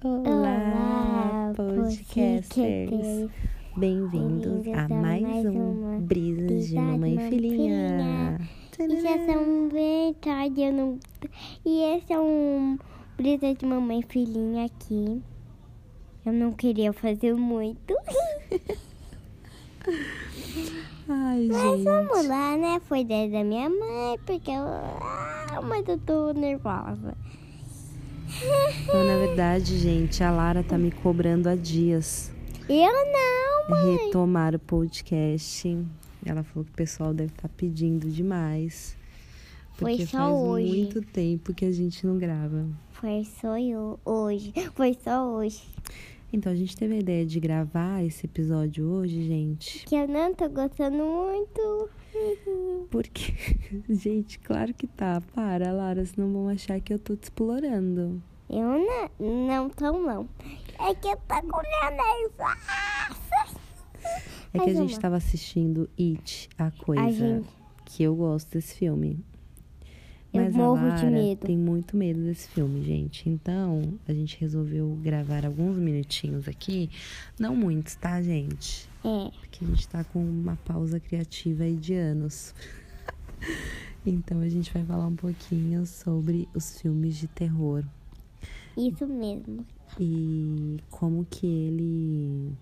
Olá, podcasters! Bem-vindos a mais um Brisas de Mamãe Filhinha. E já são bem tarde, eu não... E esse é um Brisa de Mamãe Filhinha aqui. Eu não queria fazer muito. Ai, Mas gente. vamos lá, né? Foi ideia da minha mãe, porque eu... Ah, mas eu tô nervosa. Então, na verdade, gente, a Lara tá me cobrando há dias Eu não, mãe. retomar o podcast. Ela falou que o pessoal deve estar pedindo demais. Foi Porque só faz hoje. muito tempo que a gente não grava. Foi só eu hoje. Foi só hoje. Então, a gente teve a ideia de gravar esse episódio hoje, gente. Que eu não tô gostando muito. Porque, gente, claro que tá. Para, Lara, senão vão achar que eu tô te explorando. Eu não, não tô não. É que eu tô com minha nervosa. É que a gente tava assistindo It, a coisa. A gente, Que eu gosto desse filme. Eu Mas morro a de Lara medo. tem muito medo desse filme, gente. Então, a gente resolveu gravar alguns minutinhos aqui. Não muitos, tá, gente? é, Porque a gente tá com uma pausa criativa aí de anos. então, a gente vai falar um pouquinho sobre os filmes de terror. Isso mesmo. e como que ele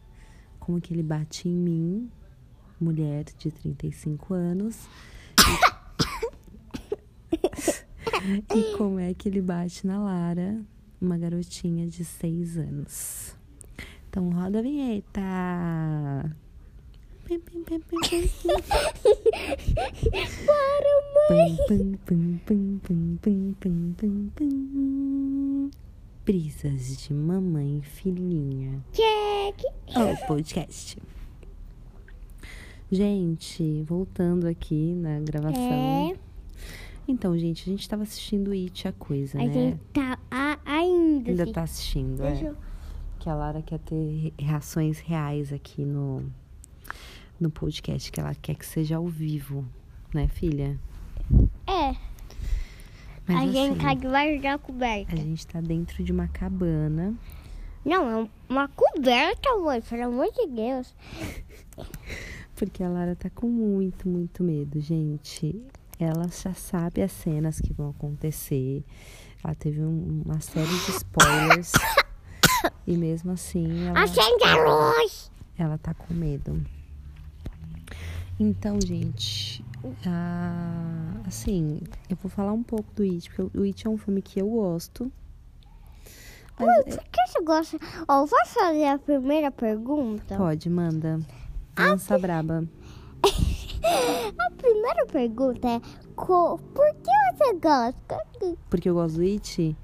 como que ele bate em mim, mulher de 35 anos. E, como é que ele bate na Lara, uma garotinha de 6 anos. Então roda a vinheta. Pim, pim, pim, pim, pim, pim. Para, mãe. Brisas de mamãe e filhinha. Check. O podcast. Gente, voltando aqui na gravação. É, Então, gente, a gente tava assistindo It, a coisa, a né? gente tá a- ainda. Ainda assim. tá assistindo, Deixa é. eu... Que a Lara quer ter reações reais aqui no, no podcast, que ela quer que seja ao vivo, né, filha? É, Mas a gente assim, tá debaixo da coberta. a gente tá dentro de uma cabana. Não, é uma coberta, mãe, pelo amor de Deus. Porque a Lara tá com muito, muito medo, gente. Ela já sabe as cenas que vão acontecer. Ela teve um- uma série de spoilers. e mesmo assim, ela, Acende a luz! ela tá com medo. Então, gente, ah, assim, eu vou falar um pouco do It, porque o It é um filme que eu gosto. Mas, por que você gosta? Ó, eu vou fazer a primeira pergunta. pode, manda. Lança braba. A primeira pergunta é: co- por que você gosta? porque eu gosto do It.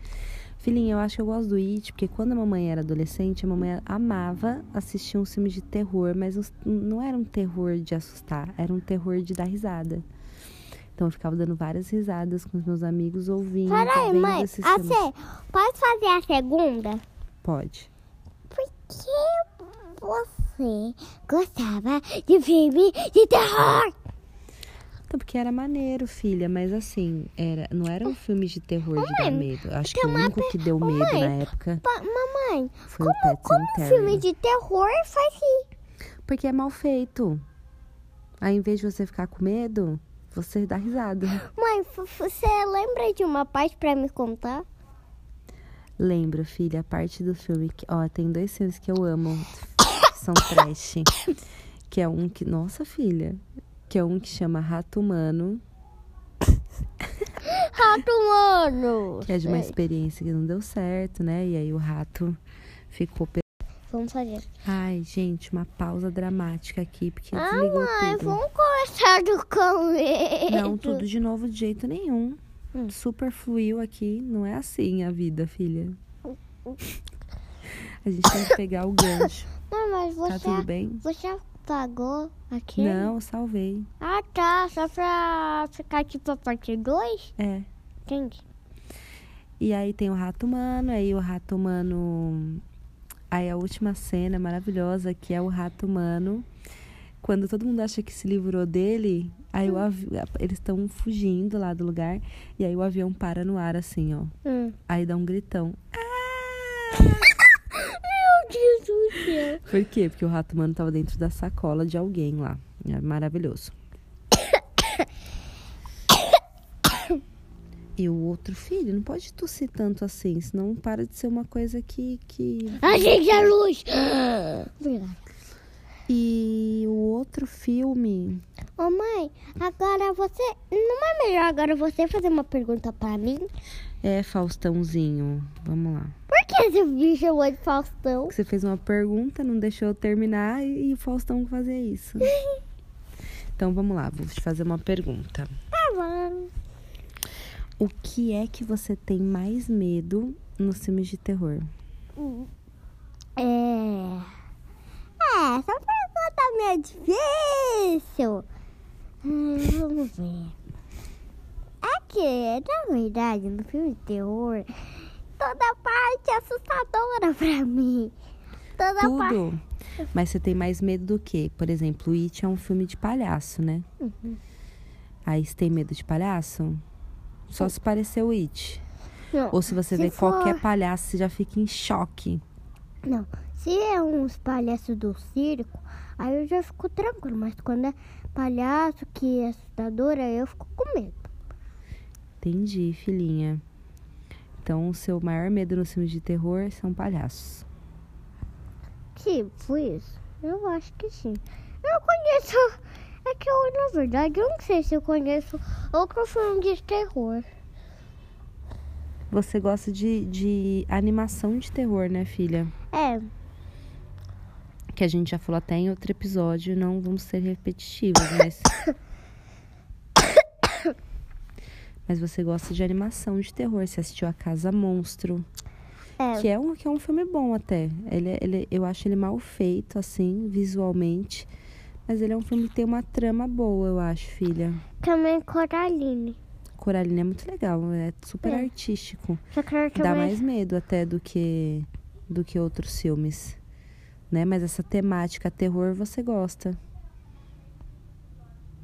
Filhinha, eu acho que eu gosto do It, porque quando a mamãe era adolescente, a mamãe amava assistir uns filmes de terror, mas não era um terror de assustar, era um terror de dar risada. Então eu ficava dando várias risadas com os meus amigos, ouvindo, Peraí, mãe, esses a filmes. Cê, pode fazer a segunda? Pode. Por que você gostava de filme de terror? Então, porque era maneiro, filha, mas assim, era, não eram filmes de terror de dar medo. Acho que o único que deu medo na época Pa- mamãe, foi o Pet como Cemetery. filme de terror faz rir? Porque é mal feito. Aí, em vez de você ficar com medo, você dá risada. Mãe, você lembra de uma parte pra me contar? Lembro, filha, a parte do filme que. Ó, tem dois filmes que eu amo, que são trash. Que é um que. Nossa, filha. Que é um que chama Rato Humano, Rato, mano! que é de uma experiência que não deu certo, né? E aí o rato ficou. Vamos fazer. Ai, gente, uma pausa dramática aqui, porque Ah, desligou mãe, tudo. vamos começar do começo. Não, tudo de novo de jeito nenhum. Hum. Super fluiu aqui. Não é assim a vida, filha. A gente tem que pegar o gancho. Não, mas Tá você, tudo bem? você apagou aqui? Não, salvei. Ah, tá. Só pra ficar tipo a parte 2? É. Entendi. E aí tem o rato humano, aí o rato humano. Aí a última cena maravilhosa, que é o rato humano. Quando todo mundo acha que se livrou dele, aí hum. o avi... eles estão fugindo lá do lugar. E aí o avião para no ar, assim, ó. Hum. Aí dá um gritão. Ah! Por quê? Porque o rato humano tava dentro da sacola de alguém lá. É maravilhoso. E o outro filho, não pode tossir tanto assim, senão para de ser uma coisa que. que... A luz! Verdade. E o outro filme. Ô mãe, agora você. Não é melhor agora você fazer uma pergunta pra mim? É, Faustãozinho. Vamos lá. Por que esse bicho chamou de Faustão? Você fez uma pergunta, não deixou eu terminar e, o Faustão fazer isso. Então vamos lá, vou te fazer uma pergunta. Tá bom. O que é que você tem mais medo nos filmes de terror? É. É, essa pergunta meio é difícil. Hum, vamos ver. É que, na verdade, no filme de terror, toda parte é assustadora pra mim. Toda parte. Tudo. Mas você tem mais medo do que? Por exemplo, o It é um filme de palhaço, né? Uhum. Aí você tem medo de palhaço? Só se parecer o It. Não, Ou se você se vê for- qualquer palhaço, você já fica em choque. Não, se é uns palhaços do circo, aí eu já fico tranquilo. Mas quando é palhaço que é assustador, aí eu fico com medo. Entendi, filhinha. Então, o seu maior medo nos filmes de terror são palhaços. Tipo isso? Eu acho que sim. Eu conheço. É que eu, na verdade, eu não sei se eu conheço outro filme de terror. Você gosta de, de animação de terror, né, filha? É, Que a gente já falou até em outro episódio, não vamos ser repetitivos, mas. mas você gosta de animação de terror. Você assistiu A Casa Monstro. é. Que é um, que é um filme bom até. Ele, é- ele, eu acho ele mal feito, assim, visualmente. Mas ele é um filme que tem uma trama boa, eu acho, filha. Também Coraline. Coraline é muito legal, é super É. artístico. Só que Dá também. mais medo até do que do que outros filmes. Né? Mas essa temática terror você gosta.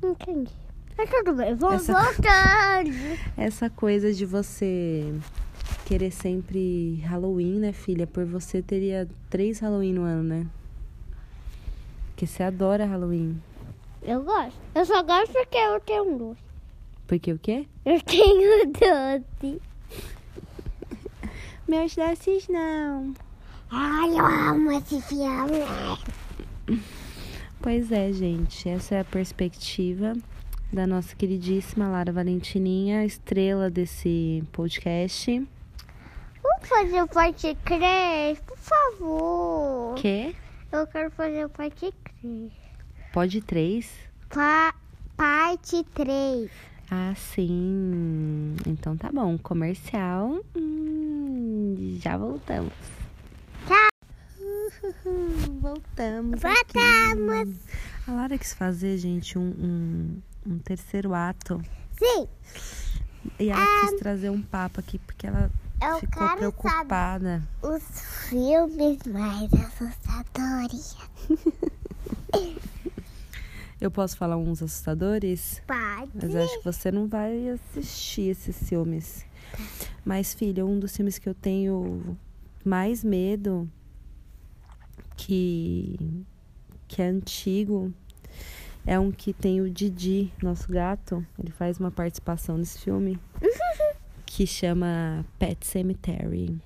Entendi. Mas tudo bem, vamos Essa- voltando. Essa coisa de você querer sempre Halloween, né, filha? Por você teria três Halloween no ano, né? Porque você adora Halloween. Eu gosto. Eu só gosto porque eu tenho um doce. Porque o quê? Eu tenho doce. Meus doces não. Ai, eu amo esse filme. Pois é, gente. Essa é a perspectiva da nossa queridíssima Lara Valentininha, estrela desse podcast. Vamos fazer o parte 3, por favor. Que? Eu quero fazer parte 3. Pode três? Pa parte 3. Ah, sim. Então tá bom. Comercial. Hum, já voltamos. Tchau. Uhul, voltamos. aqui. Voltamos. A Lara quis fazer, gente, um, um, um terceiro ato. Sim, E ela quis trazer um papo aqui porque ela eu ficou quero saber preocupada. os filmes mais assustadores. Eu posso falar uns assustadores? Pode. Mas acho que você não vai assistir esses filmes. Mas, filha, um dos filmes que eu tenho mais medo, que, que é antigo, é um que tem o Didi, nosso gato. Ele faz uma participação nesse filme, que chama Pet Cemetery.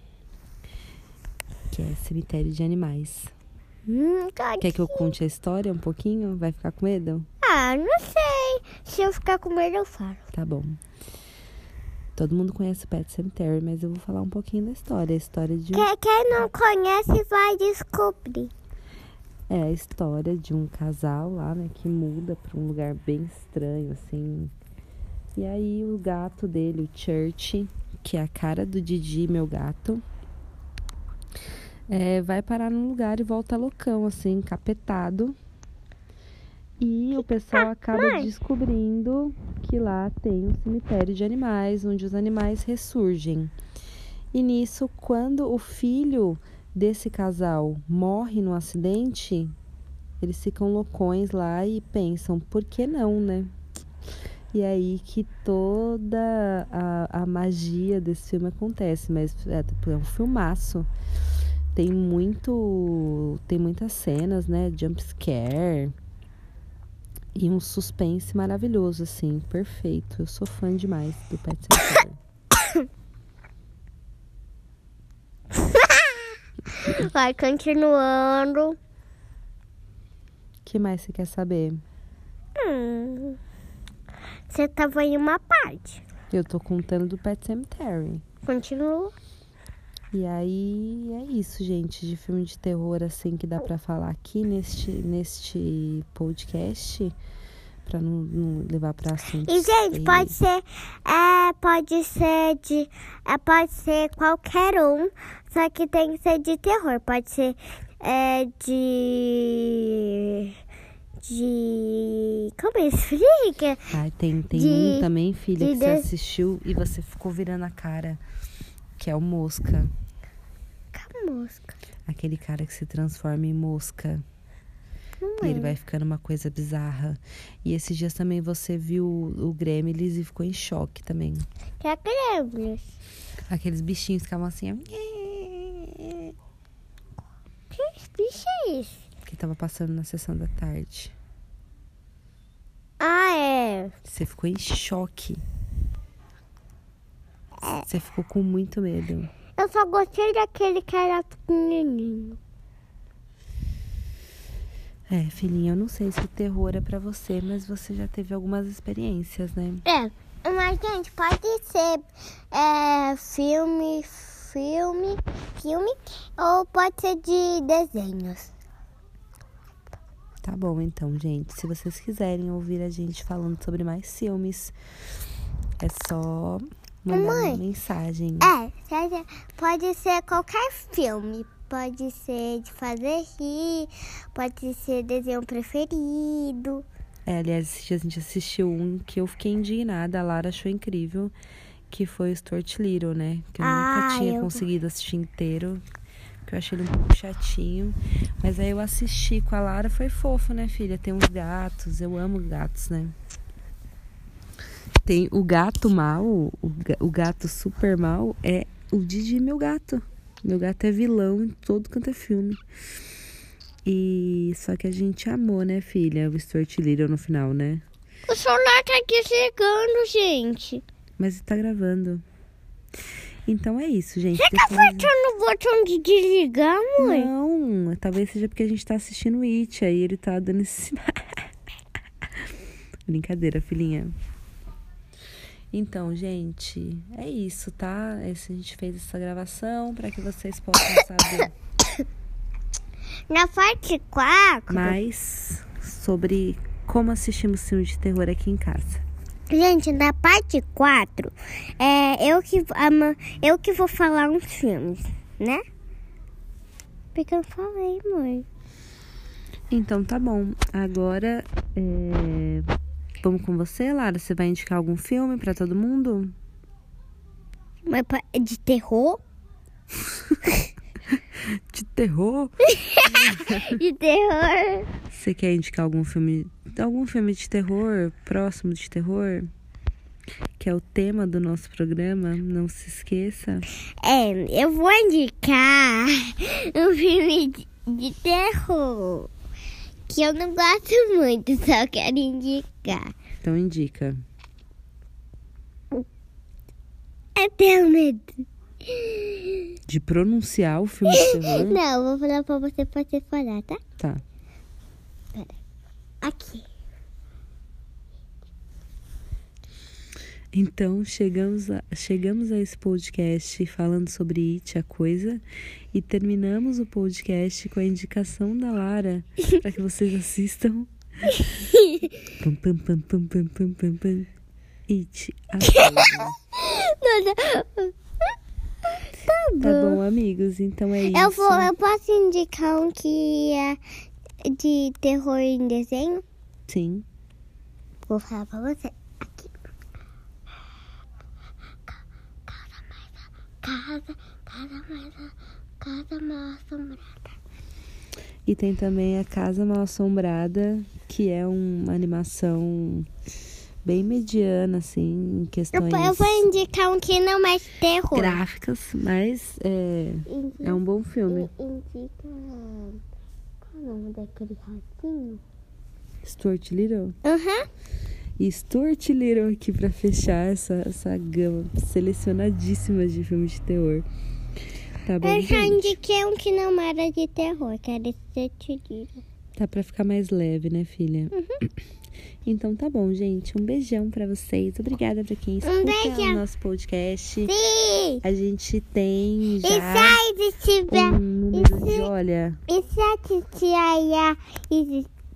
Que é cemitério de animais. Hum, Quer que eu conte a história um pouquinho? Vai ficar com medo? Ah, não sei. Se eu ficar com medo, eu falo. Tá bom. Todo mundo conhece o Pet Cemetery, mas eu vou falar um pouquinho da história. A história de um, Quem, quem não conhece vai descobrir. é a história de um casal lá, né, que muda para um lugar bem estranho, assim. E aí o gato dele, o Church, que é a cara do Didi, meu gato, é, vai parar num lugar e volta loucão, assim, encapetado. E o pessoal acaba descobrindo que lá tem um cemitério de animais, onde os animais ressurgem. E nisso, quando o filho desse casal morre no acidente, eles ficam loucões lá e pensam, por que não, né? E é aí que toda a, a magia desse filme acontece, mas é, tipo, é um filmaço. Tem muito. Tem muitas cenas, né? Jump scare. E um suspense maravilhoso, assim, perfeito. Eu sou fã demais do Pet Sematary. Vai continuando. O que mais você quer saber? Hum. Você tava em uma parte. Eu tô contando do Pet Cemetery. Continua. E aí é isso, gente, de filme de terror assim que dá pra falar aqui neste neste podcast pra não, não levar pra assuntos. E, gente, pode ser. É, pode ser de. É, pode ser qualquer um. Só que tem que ser de terror. Pode ser é, de. De. Como explica? Ai, tem tem de- um também, filha, de que você assistiu e você ficou virando a cara, que é o Mosca. Que música? Aquele cara que se transforma em mosca. Não E ele é. vai ficando uma coisa bizarra. E esses dias também você viu o Gremlins e ficou em choque também. Que é Gremlins. Aqueles bichinhos ficavam assim, ó, Que bicho é esse? que tava passando na sessão da tarde. Ah, é. Você ficou em choque. Você ficou com muito medo. Eu só gostei daquele que era pequenininho. É, filhinha, eu não sei se o terror é pra você, mas você já teve algumas experiências, né? É, mas gente, pode ser é, filme, filme, filme, ou pode ser de desenhos. Tá bom, então, gente. Se vocês quiserem ouvir a gente falando sobre mais filmes, é só mandar Mamãe. uma mensagem. É, pode ser qualquer filme. Pode ser de fazer rir, pode ser desenho preferido. É, aliás, esses dias a gente assistiu um que eu fiquei indignada, a Lara achou incrível, que foi o Stuart Little, né? Que eu Ah, nunca tinha eu- conseguido assistir inteiro, eu achei ele um pouco chatinho. Mas aí eu assisti com a Lara, foi fofo, né, filha? Tem uns gatos, eu amo gatos, né? Tem o gato mal, o, ga- o gato super mal é o Didi, meu gato. Meu gato é vilão em todo canto é filme. E só que a gente amou, né, filha? O Stuart Little no final, né? O celular tá desligando, gente. Mas tá gravando. Então é isso, gente. Você tá Depois- apertando o botão de desligar, mãe? Não, talvez seja porque a gente tá assistindo o It, aí ele tá dando esse sinal. Brincadeira, filhinha. Então, gente, é isso, tá? Esse, a gente fez essa gravação para que vocês possam saber Na parte 4, mais sobre como assistimos filmes de terror aqui em casa. Gente, na parte 4, é eu que, ama, eu que vou falar uns filmes, né? Porque eu falei, mãe. Então tá bom. Agora, é, vamos com você, Lara? Você vai indicar algum filme para todo mundo? Mas de terror? De terror? De terror? Você quer indicar algum filme, algum filme de terror, próximo de terror? Que é o tema do nosso programa, não se esqueça. É, eu vou indicar um filme de, de terror. Que eu não gosto muito, só quero indicar. Então indica. Eu tenho medo. De pronunciar o filme de terror? Não, vou falar pra você pra você falar, tá? Tá. Aqui. Então chegamos a, chegamos a esse podcast falando sobre It, a coisa, e terminamos o podcast com a indicação da Lara para que vocês assistam. Pam, pam, pam, pam, pam, pam, pam, pam. It, a coisa. Tá bom. Tá bom, amigos? Então é isso. Eu, vou, eu posso indicar um que é de terror em desenho? Sim. Vou falar pra você. Aqui. Casa, casa mais, casa mal assombrada. E tem também a Casa Mal Assombrada, que é uma animação bem mediana, assim, em Eu, questões eu vou indicar um que não é terror. gráficas, mas é, Indica, é um bom filme. indica. O nome daquele ratinho? Stuart Little. Aham. E Stuart Little aqui pra fechar essa, essa gama selecionadíssima de filmes de terror. Tá bom, Eu já indiquei um que não era de terror, que era esse tiro. Tá pra ficar mais leve, né, filha? Uhum. Então tá bom, gente. Um beijão pra vocês. Obrigada pra quem escuta Um o nosso podcast. Sim! A gente tem E já sai de tiver. um número de, se- olha, E se a titia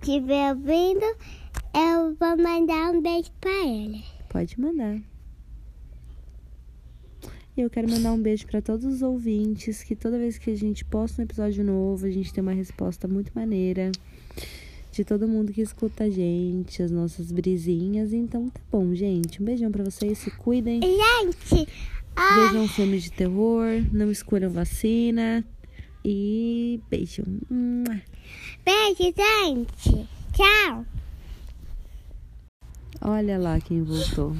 estiver ouvindo, eu vou mandar um beijo pra ela. pode mandar. E eu quero mandar um beijo pra todos os ouvintes, que toda vez que a gente posta um episódio novo, a gente tem uma resposta muito maneira de todo mundo que escuta a gente, as nossas brisinhas. Então tá bom, gente. Um beijão pra vocês, se cuidem. Gente, ah, Vejam filmes de terror, não escolham vacina. E beijo. Beijo, gente. Tchau. Olha lá quem voltou.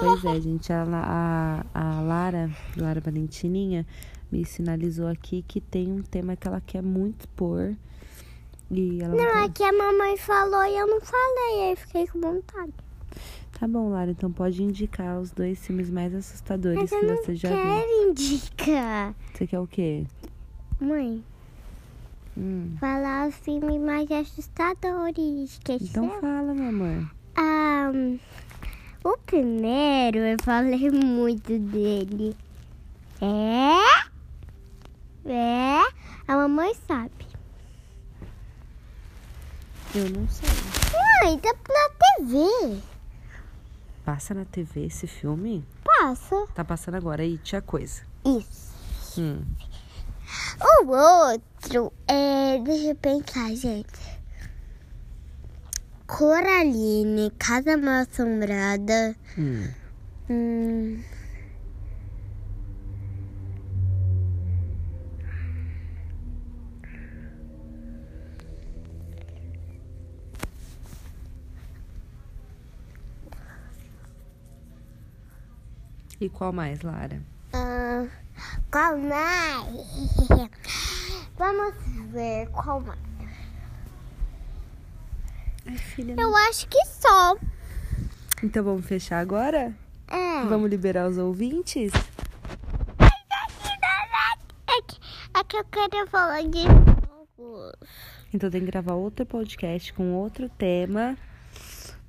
Pois é, gente. A, a, a Lara, Lara Valentininha, me sinalizou aqui que tem um tema que ela quer muito pôr. E ela Não, tá- é que a mamãe falou e eu não falei, aí fiquei com vontade. Tá bom, Lara, então pode indicar os dois filmes mais assustadores Mas que eu não você já viu. quero indicar. Você quer o quê? Mãe, Hum. falar os filmes mais assustadores. Esqueceu? Então fala, meu amor. Ah, o primeiro eu falei muito dele. É? É? A mamãe sabe. Eu não sei. Mãe, tá na TV. Passa na TV esse filme? Passa. Tá passando agora aí, tia coisa. Isso. Hum. O outro é. Deixa eu pensar, gente. Coraline, Casa Mal Assombrada. Hum. Hum. E qual mais, Lara? Ah, qual mais? Vamos ver qual mais. Ai, filha. Eu acho que só. Então vamos fechar agora? É. Vamos liberar os ouvintes? É que, é que eu quero falar de jogos. Então tem que gravar outro podcast com outro tema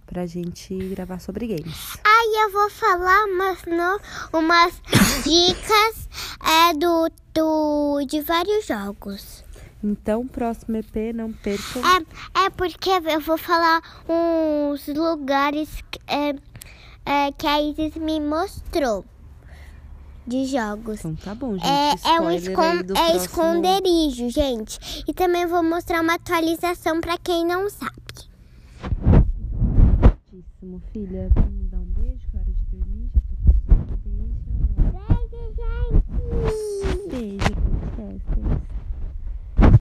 pra gente gravar sobre games. Aí eu vou falar umas, no, umas dicas é, do, do, de vários jogos. Então, próximo EP, não percam. É, é porque eu vou falar uns lugares que, é, é, que a Isis me mostrou de jogos. Então tá bom, gente. É, é um escon é esconderijo, gente. E também vou mostrar uma atualização pra quem não sabe. Filha. Vamos dar Ooh.